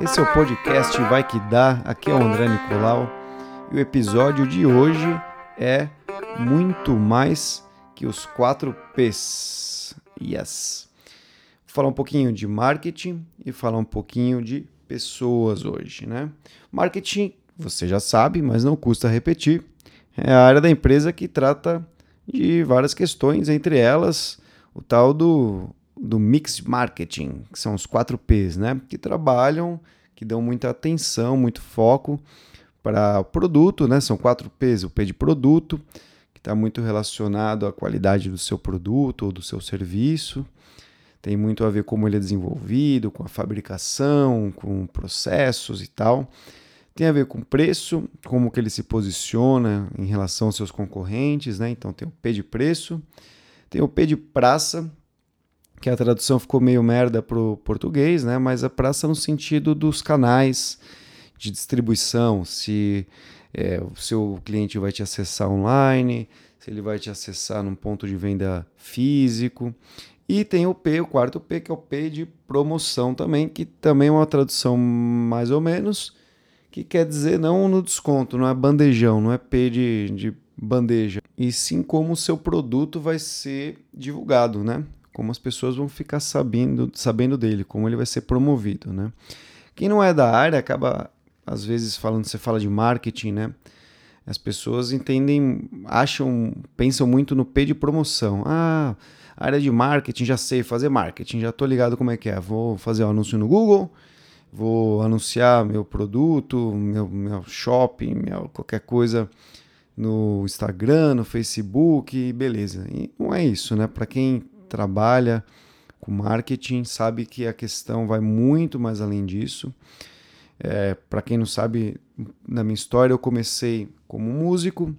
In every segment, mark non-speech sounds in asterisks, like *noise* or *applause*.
Esse é o podcast Vai Que Dá. Aqui é o André Nicolau. E o episódio de hoje é muito mais que os 4 P's. Yes. Vou falar um pouquinho de marketing e falar um pouquinho de pessoas hoje, né? Marketing, você já sabe, mas não custa repetir. É a área da empresa que trata de várias questões, entre elas o tal do, do mix marketing, que são os 4 P's, né? Que trabalham, que dão muita atenção, muito foco para o produto, né? São 4 P's, o P de produto, que está muito relacionado à qualidade do seu produto ou do seu serviço. Tem muito a ver como ele é desenvolvido, com a fabricação, com processos e tal. Tem a ver com preço, como que ele se posiciona em relação aos seus concorrentes, né? Então tem o P de preço, tem o P de praça, que a tradução ficou meio merda para o português, né? Mas a praça no sentido dos canais de distribuição, se é, o seu cliente vai te acessar online, se ele vai te acessar num ponto de venda físico. E tem o P, o quarto P, que é o P de promoção também, que também é uma tradução mais ou menos, que quer dizer não no desconto, não é bandejão, não é P de, de bandeja, e sim como o seu produto vai ser divulgado, né? Como as pessoas vão ficar sabendo, sabendo dele, como ele vai ser promovido, né? Quem não é da área acaba às vezes falando, você fala de marketing, né? As pessoas entendem, acham, pensam muito no P de promoção. Ah, área de marketing, já sei fazer marketing, já tô ligado como é que é. Vou fazer um anúncio no Google, vou anunciar meu produto, meu, meu shopping, meu, qualquer coisa no Instagram, no Facebook, beleza. E não é isso, né? Para quem trabalha com marketing, sabe que a questão vai muito mais além disso. É, Para quem não sabe, na minha história eu comecei como músico,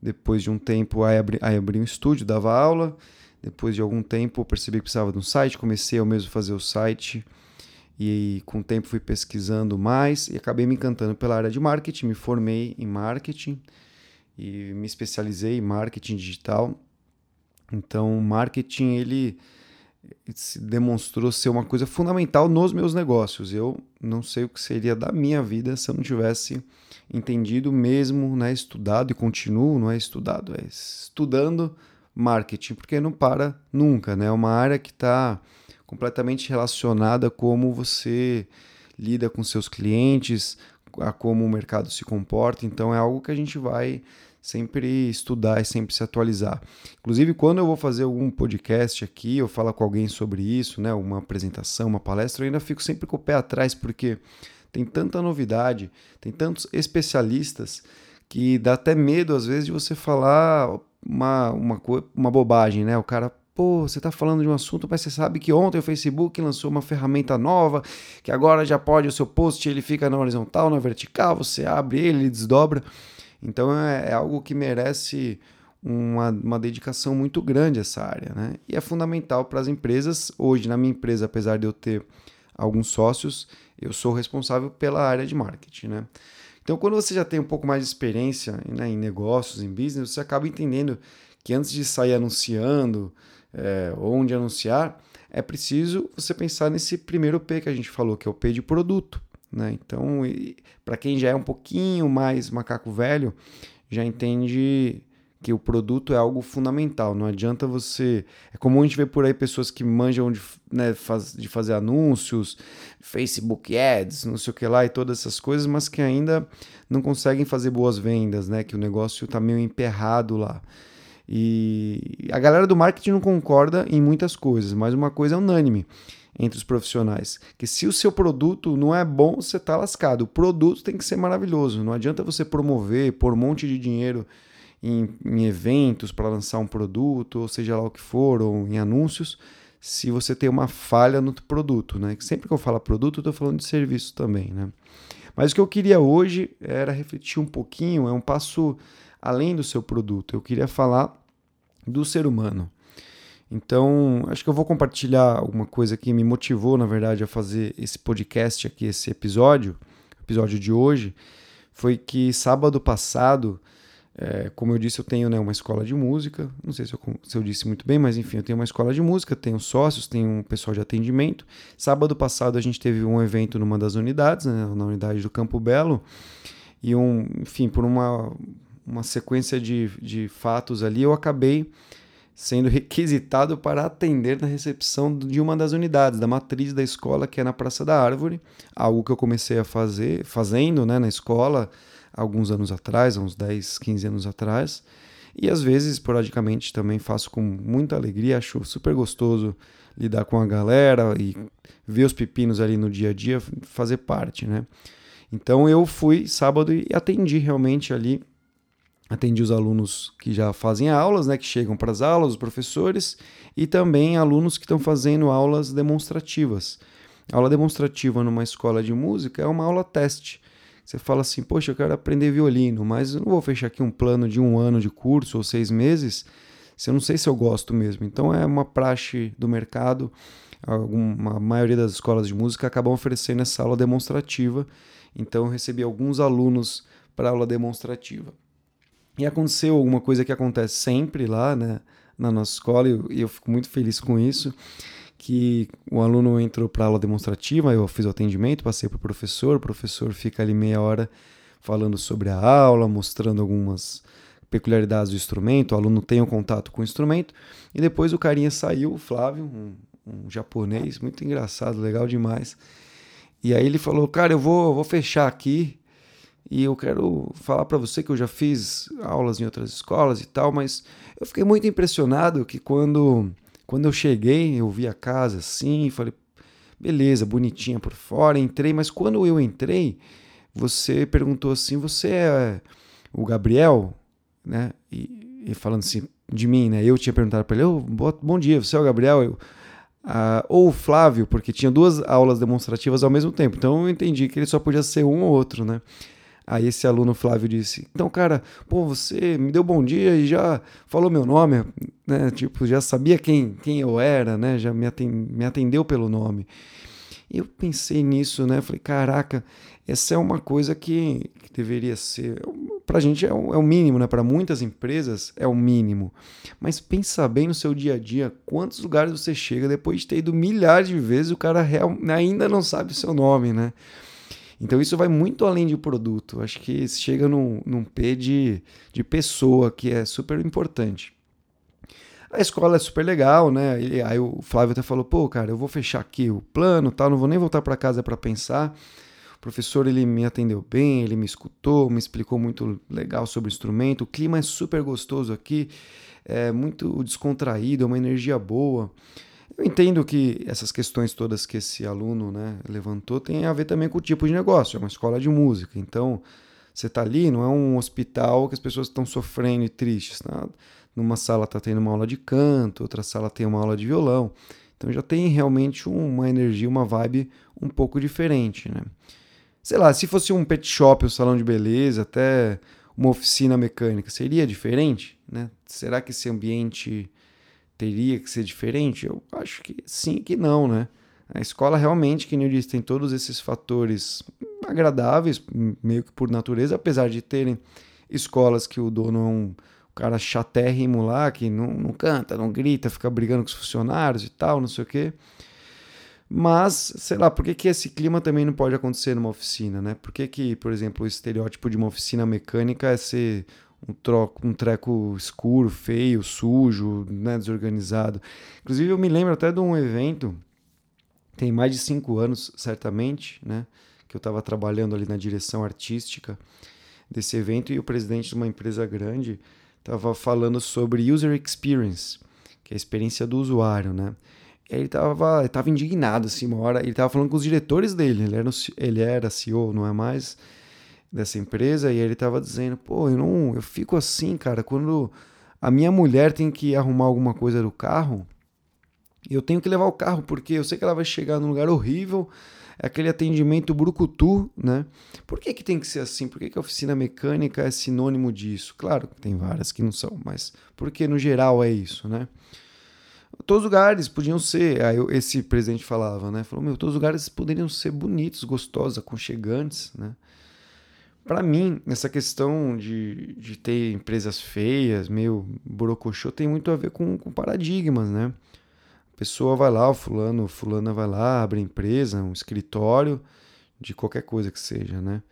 depois de um tempo aí abri, aí abri um estúdio, dava aula, depois de algum tempo percebi que precisava de um site, comecei eu mesmo fazer o site e com o tempo fui pesquisando mais e acabei me encantando pela área de marketing, me formei em marketing e me especializei em marketing digital. Então, marketing ele se demonstrou ser uma coisa fundamental nos meus negócios. Eu não sei o que seria da minha vida se eu não tivesse entendido mesmo, né, estudado e continuo, não é estudado, é estudando marketing, porque não para nunca, né? É uma área que está completamente relacionada a como você lida com seus clientes, a como o mercado se comporta. Então é algo que a gente vai sempre estudar e sempre se atualizar. Inclusive, quando eu vou fazer algum podcast aqui, eu falo com alguém sobre isso, né, uma apresentação, uma palestra, eu ainda fico sempre com o pé atrás, porque tem tanta novidade, tem tantos especialistas que dá até medo, às vezes, de você falar uma, uma, uma bobagem, né? O cara, pô, você está falando de um assunto, mas você sabe que ontem o Facebook lançou uma ferramenta nova, que agora já pode, o seu post ele fica na horizontal, na vertical, você abre ele, ele desdobra. Então é, é algo que merece uma, uma dedicação muito grande essa área, né? E é fundamental para as empresas. Hoje, na minha empresa, apesar de eu ter alguns sócios, eu sou responsável pela área de marketing, né? Então, quando você já tem um pouco mais de experiência né, em negócios, em business, você acaba entendendo que antes de sair anunciando, é, onde anunciar, é preciso você pensar nesse primeiro P que a gente falou, que é o P de produto. Né? Então, para quem já é um pouquinho mais macaco velho, já entende que o produto é algo fundamental. Não adianta você. É comum a gente ver por aí pessoas que manjam de, né, faz, de fazer anúncios, Facebook Ads, não sei o que lá e todas essas coisas, mas que ainda não conseguem fazer boas vendas, né? Que o negócio está meio emperrado lá. E a galera do marketing não concorda em muitas coisas, mas uma coisa é unânime entre os profissionais. Que se o seu produto não é bom, você está lascado. O produto tem que ser maravilhoso. Não adianta você promover, pôr um monte de dinheiro em, em eventos para lançar um produto, ou seja lá o que for, ou em anúncios, se você tem uma falha no produto. Né? Sempre que eu falo produto, eu estou falando de serviço também. Né? Mas o que eu queria hoje era refletir um pouquinho, é um passo além do seu produto. Eu queria falar do ser humano. Então, acho que eu vou compartilhar alguma coisa que me motivou, na verdade, a fazer esse podcast aqui, esse episódio, episódio de hoje, foi que sábado passado É, como eu disse, eu tenho né, uma escola de música. Não sei se eu, se eu, disse muito bem, mas enfim, eu tenho uma escola de música, tenho sócios, tenho um pessoal de atendimento. Sábado passado a gente teve um evento numa das unidades, né, na unidade do Campo Belo, e um, enfim, por uma, uma sequência de, de fatos ali, eu acabei sendo *laughs* requisitado para atender na recepção de uma das unidades, da matriz da escola, que é na Praça da Árvore, algo que eu comecei a fazer, fazendo né, na escola alguns anos atrás, uns 10, 15 anos atrás, e às vezes, esporadicamente, também faço com muita alegria, acho super gostoso lidar com a galera e ver os pepinos ali no dia a dia, fazer parte, né? Então eu fui sábado e atendi realmente ali atendi os alunos que já fazem aulas, né, que chegam para as aulas, os professores, e também alunos que estão fazendo aulas demonstrativas. A aula demonstrativa numa escola de música é uma aula teste. Você fala assim, poxa, eu quero aprender violino, mas eu não vou fechar aqui um plano de um ano de curso ou seis meses, se eu não sei se eu gosto mesmo. Então é uma praxe do mercado. Alguma, a maioria das escolas de música acabam oferecendo essa aula demonstrativa. Então eu recebi alguns alunos para aula demonstrativa. E aconteceu alguma coisa que acontece sempre lá, né, na nossa escola, e eu, eu fico muito feliz com isso, que o aluno entrou para aula demonstrativa, eu fiz o atendimento, passei para o professor, o professor fica ali meia hora falando sobre a aula, mostrando algumas peculiaridades do instrumento, o aluno tem o um contato com o instrumento, e depois o carinha saiu, o Flávio, um, um japonês, muito engraçado, legal demais, e aí ele falou, cara, eu vou, vou fechar aqui, e eu quero falar para você que eu já fiz aulas em outras escolas e tal, mas eu fiquei muito impressionado que quando, quando eu cheguei, eu vi a casa assim, falei, beleza, bonitinha por fora, entrei, mas quando eu entrei, você perguntou assim: você é o Gabriel? Né? E, e falando assim de mim, né? Eu tinha perguntado para ele: oh, bom dia, você é o Gabriel? Eu, ah, ou o Flávio, porque tinha duas aulas demonstrativas ao mesmo tempo, então eu entendi que ele só podia ser um ou outro, né? Aí esse aluno Flávio disse: Então, cara, pô, você me deu bom dia e já falou meu nome, né? Tipo, já sabia quem, quem eu era, né? Já me, me atendeu pelo nome. Eu pensei nisso, né? Falei: Caraca, essa é uma coisa que, que deveria ser. Pra gente é o, é o mínimo, né? Para muitas empresas é o mínimo. Mas pensa bem no seu dia a dia: quantos lugares você chega depois de ter ido milhares de vezes, o cara real, ainda não sabe o seu nome, né? Então isso vai muito além de produto. Acho que chega num, num P de, de pessoa, que é super importante. A escola é super legal, né? E aí o Flávio até falou: pô, cara, eu vou fechar aqui o plano, tal, não vou nem voltar para casa para pensar. O professor ele me atendeu bem, ele me escutou, me explicou muito legal sobre o instrumento. O clima é super gostoso aqui, é muito descontraído, é uma energia boa. Eu entendo que essas questões todas que esse aluno né, levantou têm a ver também com o tipo de negócio, é uma escola de música. Então, você está ali, não é um hospital que as pessoas estão sofrendo e tristes. Tá? Numa sala está tendo uma aula de canto, outra sala tem uma aula de violão. Então já tem realmente uma energia, uma vibe um pouco diferente. Né? Sei lá, se fosse um pet shop, um salão de beleza, até uma oficina mecânica, seria diferente? Né? Será que esse ambiente teria que ser diferente? Eu acho que sim que não, né? A escola realmente, que eu disse, tem todos esses fatores agradáveis, meio que por natureza, apesar de terem escolas que o dono é um cara chatérrimo lá, que não, não canta, não grita, fica brigando com os funcionários e tal, não sei o quê. Mas, sei lá, por que, que esse clima também não pode acontecer numa oficina, né? Por que, que, por exemplo, o estereótipo de uma oficina mecânica é ser um, troco, um treco escuro, feio, sujo, né, desorganizado. Inclusive, eu me lembro até de um evento, tem mais de cinco anos, certamente, né, que eu estava trabalhando ali na direção artística desse evento e o presidente de uma empresa grande estava falando sobre user experience, que é a experiência do usuário, né? E ele estava tava indignado, assim, uma hora. Ele estava falando com os diretores dele, ele era, ele era CEO, não é mais dessa empresa e ele tava dizendo, pô, eu não, eu fico assim, cara, quando a minha mulher tem que arrumar alguma coisa do carro, eu tenho que levar o carro porque eu sei que ela vai chegar num lugar horrível, é aquele atendimento brucutu, né? Por que, que tem que ser assim? Por que, que a oficina mecânica é sinônimo disso? Claro que tem várias que não são, mas porque no geral é isso, né? Todos os lugares podiam ser, aí esse presidente falava, né? Falou, meu, todos os lugares poderiam ser bonitos, gostosos, aconchegantes, né? Para mim, essa questão de, de ter empresas feias, meio borocochô, tem muito a ver com, com paradigmas, né? A pessoa vai lá, o fulano, fulana vai lá, abre empresa, um escritório, de qualquer coisa que seja, né?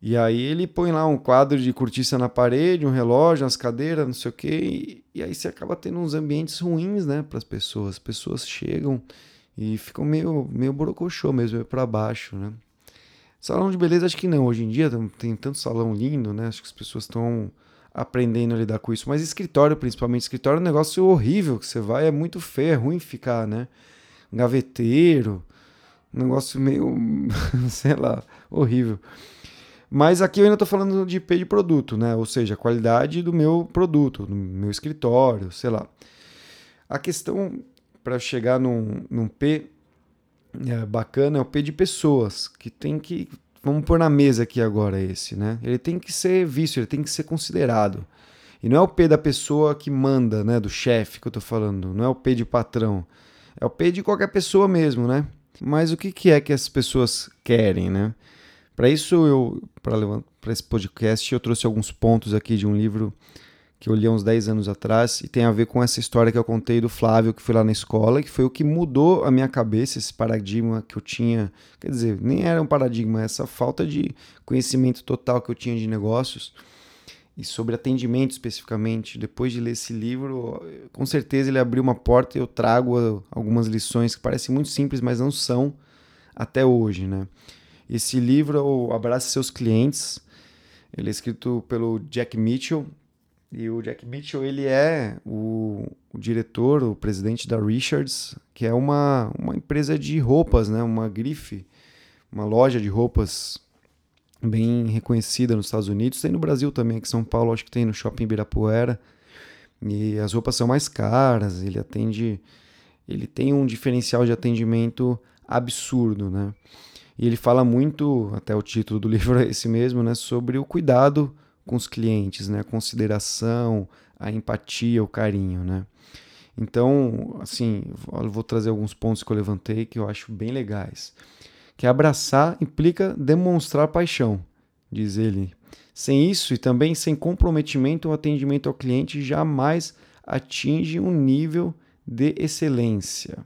E aí ele põe lá um quadro de cortiça na parede, um relógio, umas cadeiras, não sei o quê, e, e aí você acaba tendo uns ambientes ruins, né, para as pessoas. As pessoas chegam e ficam meio, meio borocochô mesmo, meio para baixo, né? Salão de beleza acho que não, hoje em dia tem tanto salão lindo, né? Acho que as pessoas estão aprendendo a lidar com isso, mas escritório, principalmente escritório, é um negócio horrível que você vai, é muito feio, é ruim ficar, né? Gaveteiro, um negócio meio, *laughs* sei lá, horrível. Mas aqui eu ainda estou falando de P de produto, né? Ou seja, a qualidade do meu produto, do meu escritório, sei lá. A questão para chegar num, num P é, bacana é o P de pessoas, que tem que. Vamos pôr na mesa aqui agora esse, né? Ele tem que ser visto, ele tem que ser considerado. E não é o P da pessoa que manda, né? Do chefe que eu estou falando. Não é o P de patrão. É o P de qualquer pessoa mesmo, né? Mas o que, que é que as pessoas querem, né? Para isso, eu para esse podcast, eu trouxe alguns pontos aqui de um livro que eu li há uns 10 anos atrás e tem a ver com essa história que eu contei do Flávio, que foi lá na escola, que foi o que mudou a minha cabeça, esse paradigma que eu tinha. Quer dizer, nem era um paradigma, essa falta de conhecimento total que eu tinha de negócios e sobre atendimento especificamente. Depois de ler esse livro, com certeza ele abriu uma porta e eu trago algumas lições que parecem muito simples, mas não são até hoje, né? Esse livro é o Abraça Seus Clientes. Ele é escrito pelo Jack Mitchell. E o Jack Mitchell, ele é o, o diretor, o presidente da Richards, que é uma, uma empresa de roupas, né? Uma grife, uma loja de roupas bem reconhecida nos Estados Unidos, tem no Brasil também, aqui em São Paulo, acho que tem no Shopping Ibirapuera. E as roupas são mais caras, ele atende, ele tem um diferencial de atendimento absurdo, né? E ele fala muito, até o título do *laughs* livro é esse mesmo, né, sobre o cuidado com os clientes, né, a consideração, a empatia, o carinho, né? Então, assim, eu vou trazer alguns pontos que eu levantei que eu acho bem legais que abraçar implica demonstrar paixão, diz ele. Sem isso e também sem comprometimento, o atendimento ao cliente jamais atinge um nível de excelência.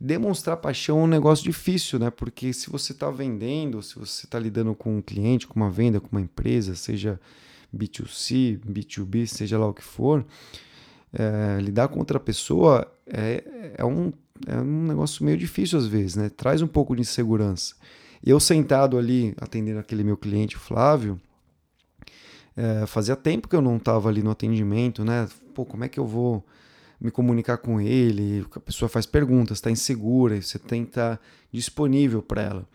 Demonstrar paixão é um negócio difícil, né? Porque se você está vendendo, se você está lidando com um cliente, com uma venda, com uma empresa, seja B2C, B2B, seja lá o que for, é, lidar com outra pessoa é, é um é um negócio meio difícil às vezes, né? Traz um pouco de insegurança. Eu sentado ali, atendendo aquele meu cliente, Flávio, é, fazia tempo que eu não estava ali no atendimento, né? Pô, como é que eu vou me comunicar com ele? A pessoa faz perguntas, está insegura, e você tem que estar tá disponível para ela.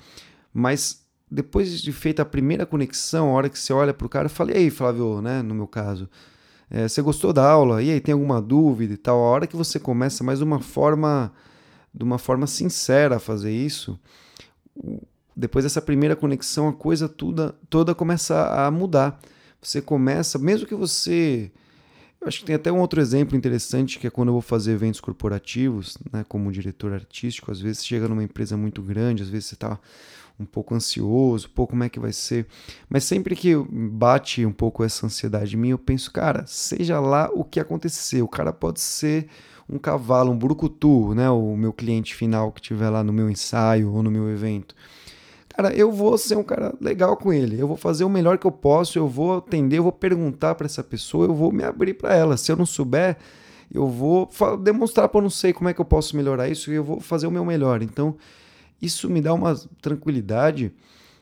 Mas depois de feita a primeira conexão, a hora que você olha para o cara, eu falei, aí, Flávio, né? No meu caso, é, você gostou da aula? E aí, tem alguma dúvida e tal? A hora que você começa mais uma forma de uma forma sincera a fazer isso, depois dessa primeira conexão, a coisa toda, toda começa a mudar. Você começa, mesmo que você. Acho que tem até um outro exemplo interessante que é quando eu vou fazer eventos corporativos, né, como diretor artístico. Às vezes chega numa empresa muito grande, às vezes você está um pouco ansioso, pô, como é que vai ser? Mas sempre que bate um pouco essa ansiedade em mim, eu penso, cara, seja lá o que acontecer, o cara pode ser um cavalo, um brucutu, né? O meu cliente final que estiver lá no meu ensaio ou no meu evento. Cara, eu vou ser um cara legal com ele. Eu vou fazer o melhor que eu posso, eu vou atender, eu vou perguntar para essa pessoa, eu vou me abrir para ela. Se eu não souber, eu vou demonstrar para eu não sei como é que eu posso melhorar isso e eu vou fazer o meu melhor. Então, isso me dá uma tranquilidade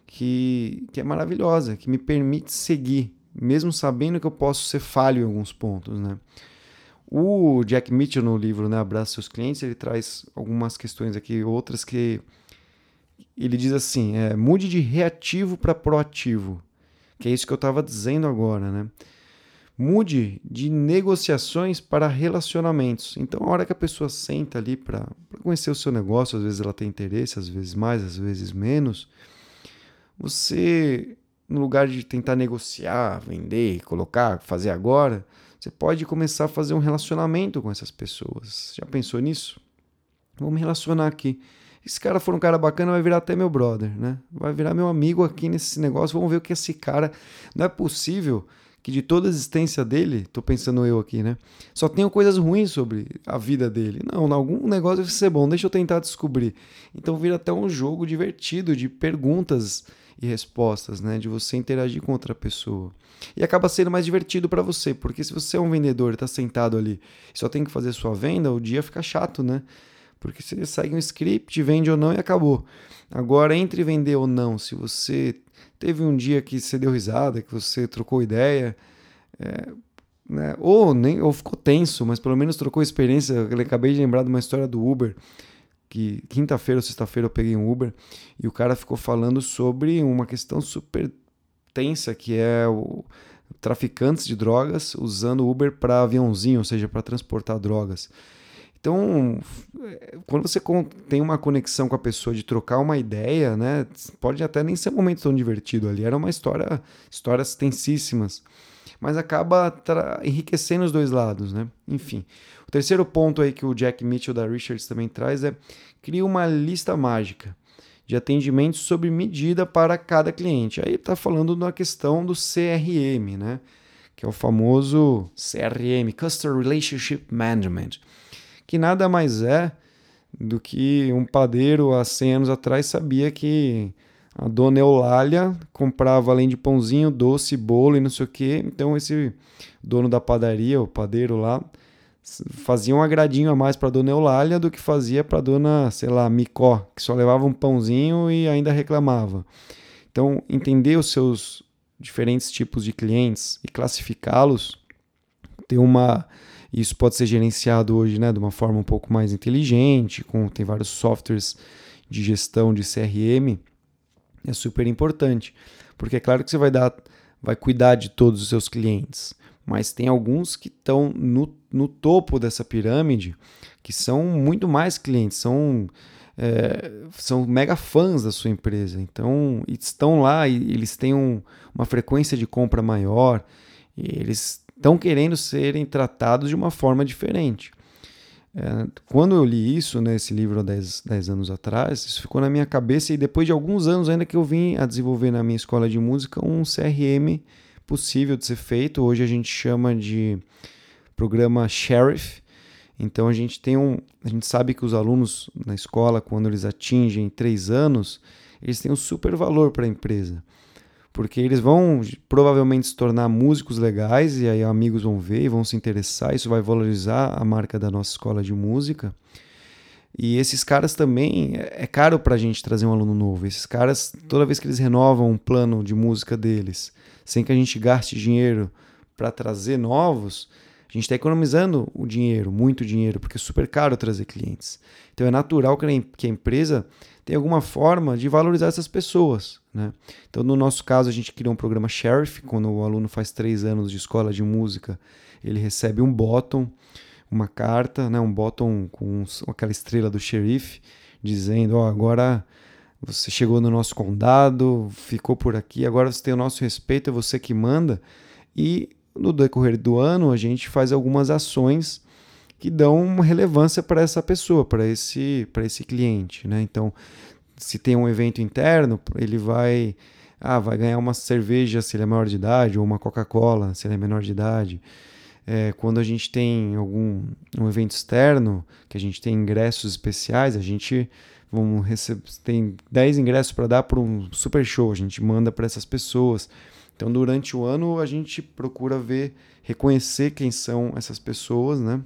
que, que é maravilhosa, que me permite seguir, mesmo sabendo que eu posso ser falho em alguns pontos, né? O Jack Mitchell, no livro né, Abraça Seus Clientes, ele traz algumas questões aqui, outras que ele diz assim: é, mude de reativo para proativo, que é isso que eu estava dizendo agora, né? Mude de negociações para relacionamentos. Então, a hora que a pessoa senta ali para conhecer o seu negócio, às vezes ela tem interesse, às vezes mais, às vezes menos, você, no lugar de tentar negociar, vender, colocar, fazer agora, você pode começar a fazer um relacionamento com essas pessoas. Já pensou nisso? Vamos relacionar aqui. Esse cara for um cara bacana, vai virar até meu brother, né? Vai virar meu amigo aqui nesse negócio. Vamos ver o que esse cara. Não é possível que de toda a existência dele, tô pensando eu aqui, né? Só tenham coisas ruins sobre a vida dele. Não, algum negócio deve ser bom, deixa eu tentar descobrir. Então vira até um jogo divertido de perguntas e respostas, né? De você interagir com outra pessoa. E acaba sendo mais divertido para você, porque se você é um vendedor e está sentado ali e só tem que fazer sua venda, o dia fica chato, né? Porque você segue um script, vende ou não e acabou. Agora, entre vender ou não, se você teve um dia que você deu risada, que você trocou ideia, é, né? ou, nem, ou ficou tenso, mas pelo menos trocou experiência. Eu acabei de lembrar de uma história do Uber que quinta-feira ou sexta-feira eu peguei um Uber e o cara ficou falando sobre uma questão super tensa que é o traficantes de drogas usando Uber para aviãozinho, ou seja, para transportar drogas. Então, quando você tem uma conexão com a pessoa de trocar uma ideia, né, pode até nem ser um momento tão divertido ali. Era uma história, histórias tensíssimas, mas acaba enriquecendo os dois lados, né? Enfim, terceiro ponto aí que o Jack Mitchell da Richards também traz é cria uma lista mágica de atendimentos sob medida para cada cliente. Aí está falando da questão do CRM, né? Que é o famoso CRM, Customer Relationship Management, que nada mais é do que um padeiro há 100 anos atrás sabia que a dona Eulália comprava além de pãozinho, doce, bolo e não sei o que. Então esse dono da padaria, o padeiro lá, fazia um agradinho a mais para dona Eulália do que fazia para dona, sei lá, Micó, que só levava um pãozinho e ainda reclamava. Então, entender os seus diferentes tipos de clientes e classificá-los, ter uma isso pode ser gerenciado hoje, né, de uma forma um pouco mais inteligente, com tem vários softwares de gestão de CRM, é super importante, porque é claro que você vai dar vai cuidar de todos os seus clientes, mas tem alguns que estão no, no topo dessa pirâmide que são muito mais clientes, são, é, são mega fãs da sua empresa. Então, estão lá e eles têm um, uma frequência de compra maior, eles estão querendo serem tratados de uma forma diferente. É, quando eu li isso, nesse né, livro há 10, 10 anos atrás, isso ficou na minha cabeça e depois de alguns anos ainda que eu vim a desenvolver na minha escola de música um CRM possível de ser feito. Hoje a gente chama de programa Sheriff. Então a gente tem um, a gente sabe que os alunos na escola, quando eles atingem três anos, eles têm um super valor para a empresa, porque eles vão provavelmente se tornar músicos legais e aí amigos vão ver e vão se interessar. Isso vai valorizar a marca da nossa escola de música. E esses caras também, é caro para a gente trazer um aluno novo. Esses caras, toda vez que eles renovam um plano de música deles, sem que a gente gaste dinheiro para trazer novos, a gente está economizando o dinheiro, muito dinheiro, porque é super caro trazer clientes. Então é natural que a empresa tenha alguma forma de valorizar essas pessoas. Né? Então, no nosso caso, a gente criou um programa Sheriff, quando o aluno faz três anos de escola de música, ele recebe um bottom uma carta, né, um bottom com aquela estrela do xerife, dizendo: Ó, oh, agora você chegou no nosso condado, ficou por aqui, agora você tem o nosso respeito, é você que manda. E no decorrer do ano, a gente faz algumas ações que dão relevância para essa pessoa, para esse, esse cliente. Né? Então, se tem um evento interno, ele vai. Ah, vai ganhar uma cerveja se ele é maior de idade, ou uma Coca-Cola se ele é menor de idade. É, quando a gente tem algum um evento externo, que a gente tem ingressos especiais, a gente vamos receber, tem 10 ingressos para dar para um super show, a gente manda para essas pessoas. Então, durante o ano, a gente procura ver, reconhecer quem são essas pessoas, né?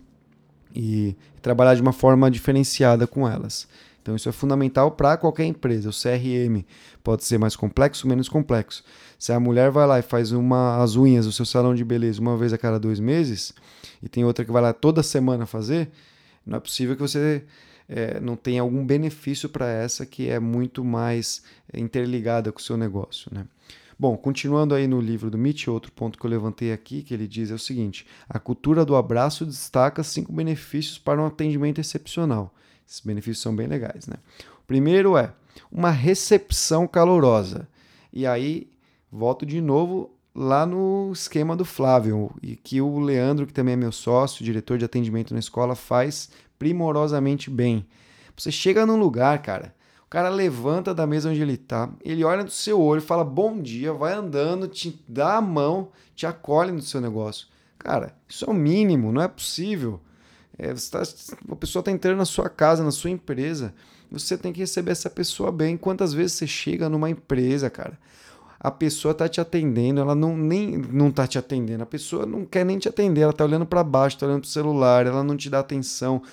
E, trabalhar de uma forma diferenciada com elas. Então, isso é fundamental para qualquer empresa. O CRM pode ser mais complexo, menos complexo. Se a mulher vai lá e faz uma, as unhas do seu salão de beleza uma vez a cada dois meses, e tem outra que vai lá toda semana fazer, não é possível que você é, não tenha algum benefício para essa que é muito mais interligada com o seu negócio. Né? Bom, continuando aí no livro do Mitch, outro ponto que eu levantei aqui, que ele diz é o seguinte: a cultura do abraço destaca cinco benefícios para um atendimento excepcional. Esses benefícios são bem legais, né? O primeiro é uma recepção calorosa. E aí volto de novo lá no esquema do Flávio, e que o Leandro, que também é meu sócio, diretor de atendimento na escola, faz primorosamente bem. Você chega num lugar, cara, o cara levanta da mesa onde ele tá, ele olha no seu olho, fala bom dia, vai andando, te dá a mão, te acolhe no seu negócio. Cara, isso é o mínimo, não é possível. É, tá, a pessoa está entrando na sua casa, na sua empresa, você tem que receber essa pessoa bem. Quantas vezes você chega numa empresa, cara? A pessoa tá te atendendo, ela não nem não tá te atendendo. A pessoa não quer nem te atender, ela tá olhando para baixo, tá olhando pro celular, ela não te dá atenção.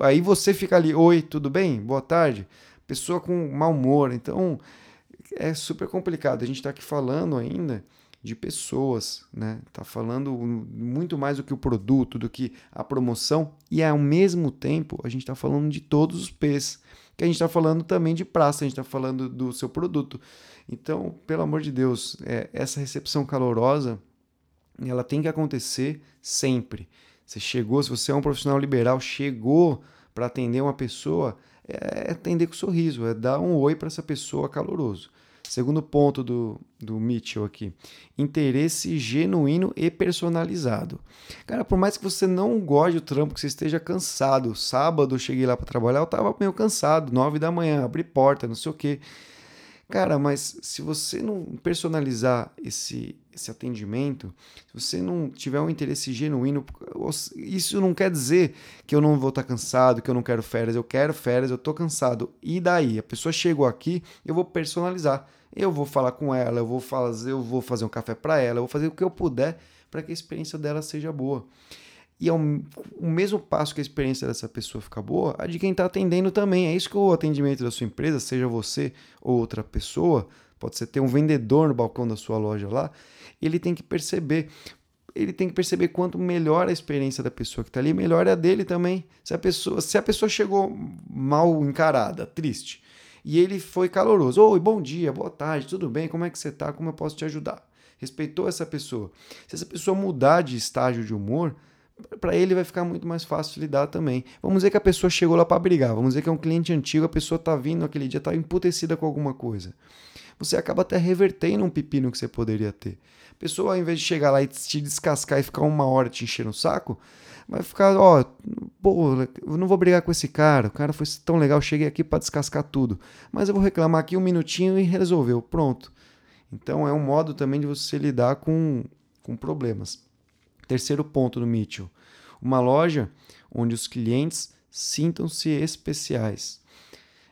Aí você fica ali, oi, tudo bem? Boa tarde. Pessoa com mau humor. Então, é super complicado. A gente tá aqui falando ainda de pessoas, né? Tá falando muito mais do que o produto, do que a promoção e ao mesmo tempo a gente está falando de todos os P's, que a gente está falando também de praça, a gente está falando do seu produto. Então, pelo amor de Deus, é, essa recepção calorosa, ela tem que acontecer sempre. Você chegou, se você é um profissional liberal, chegou para atender uma pessoa, é atender com sorriso, é dar um oi para essa pessoa caloroso. Segundo ponto do, do Mitchell aqui: interesse genuíno e personalizado. Cara, por mais que você não goste do trampo, que você esteja cansado, sábado eu cheguei lá para trabalhar, eu tava meio cansado, nove da manhã, abri porta, não sei o quê. Cara, mas se você não personalizar esse, esse atendimento, se você não tiver um interesse genuíno, isso não quer dizer que eu não vou estar cansado, que eu não quero férias. Eu quero férias, eu estou cansado. E daí? A pessoa chegou aqui, eu vou personalizar. Eu vou falar com ela, eu vou fazer, eu vou fazer um café para ela, eu vou fazer o que eu puder para que a experiência dela seja boa. E é o mesmo passo que a experiência dessa pessoa fica boa, a de quem está atendendo também. É isso que o atendimento da sua empresa, seja você ou outra pessoa, pode ser ter um vendedor no balcão da sua loja lá, ele tem que perceber. Ele tem que perceber quanto melhor a experiência da pessoa que está ali, melhor é a dele também. Se a pessoa, se a pessoa chegou mal encarada, triste, e ele foi caloroso. Oi, bom dia, boa tarde, tudo bem? Como é que você está? Como eu posso te ajudar? Respeitou essa pessoa. Se essa pessoa mudar de estágio de humor, para ele vai ficar muito mais fácil lidar também. Vamos dizer que a pessoa chegou lá para brigar, vamos dizer que é um cliente antigo, a pessoa está vindo aquele dia, está emputecida com alguma coisa. Você acaba até revertendo um pepino que você poderia ter. A pessoa, ao invés de chegar lá e te descascar e ficar uma hora te enchendo o saco, vai ficar, ó, pô, eu não vou brigar com esse cara, o cara foi tão legal, cheguei aqui para descascar tudo, mas eu vou reclamar aqui um minutinho e resolveu, pronto. Então é um modo também de você lidar com, com problemas. Terceiro ponto do Mitchell: uma loja onde os clientes sintam-se especiais.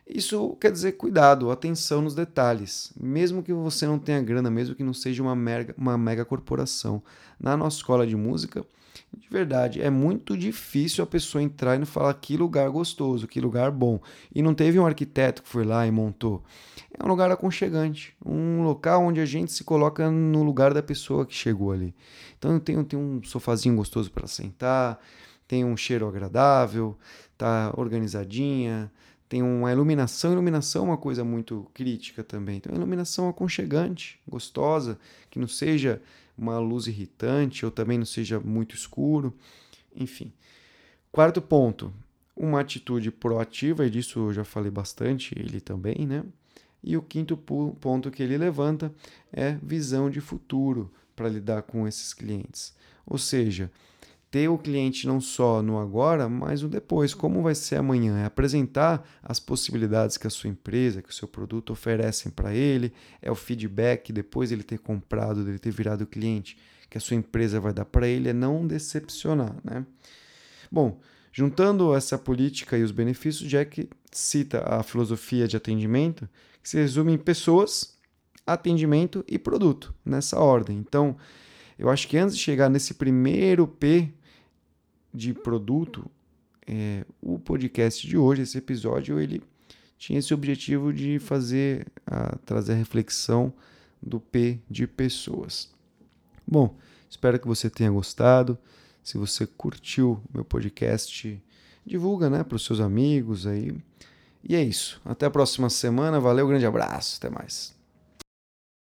Isso quer dizer cuidado, atenção nos detalhes. Mesmo que você não tenha grana, mesmo que não seja uma mega, uma mega corporação. Na nossa escola de música, de verdade, é muito difícil a pessoa entrar e não falar que lugar gostoso, que lugar bom. E não teve um arquiteto que foi lá e montou. É um lugar aconchegante, um local onde a gente se coloca no lugar da pessoa que chegou ali. Então tem, tem um sofazinho gostoso para sentar, tem um cheiro agradável, tá organizadinha, tem uma iluminação. Iluminação é uma coisa muito crítica também. Então, iluminação aconchegante, gostosa, que não seja uma luz irritante ou também não seja muito escuro. Enfim. Quarto ponto, uma atitude proativa, e disso eu já falei bastante, ele também, né? E o quinto ponto que ele levanta é visão de futuro para lidar com esses clientes. Ou seja, ter o cliente não só no agora, mas no depois. Como vai ser amanhã? É apresentar as possibilidades que a sua empresa, que o seu produto oferecem para ele, é o feedback depois ele ter comprado, dele ter virado cliente, que a sua empresa vai dar para ele, é não decepcionar, né? Bom, juntando essa política e os benefícios, Jack cita a filosofia de atendimento, que se resume em pessoas, atendimento e produto, nessa ordem. Então, eu acho que antes de chegar nesse primeiro P de produto, é, o podcast de hoje, esse episódio, ele tinha esse objetivo de fazer, a, trazer a reflexão do P de pessoas. Bom, espero que você tenha gostado. Se você curtiu meu podcast, divulga né, para os seus amigos aí. E é isso. Até a próxima semana. Valeu, grande abraço. Até mais.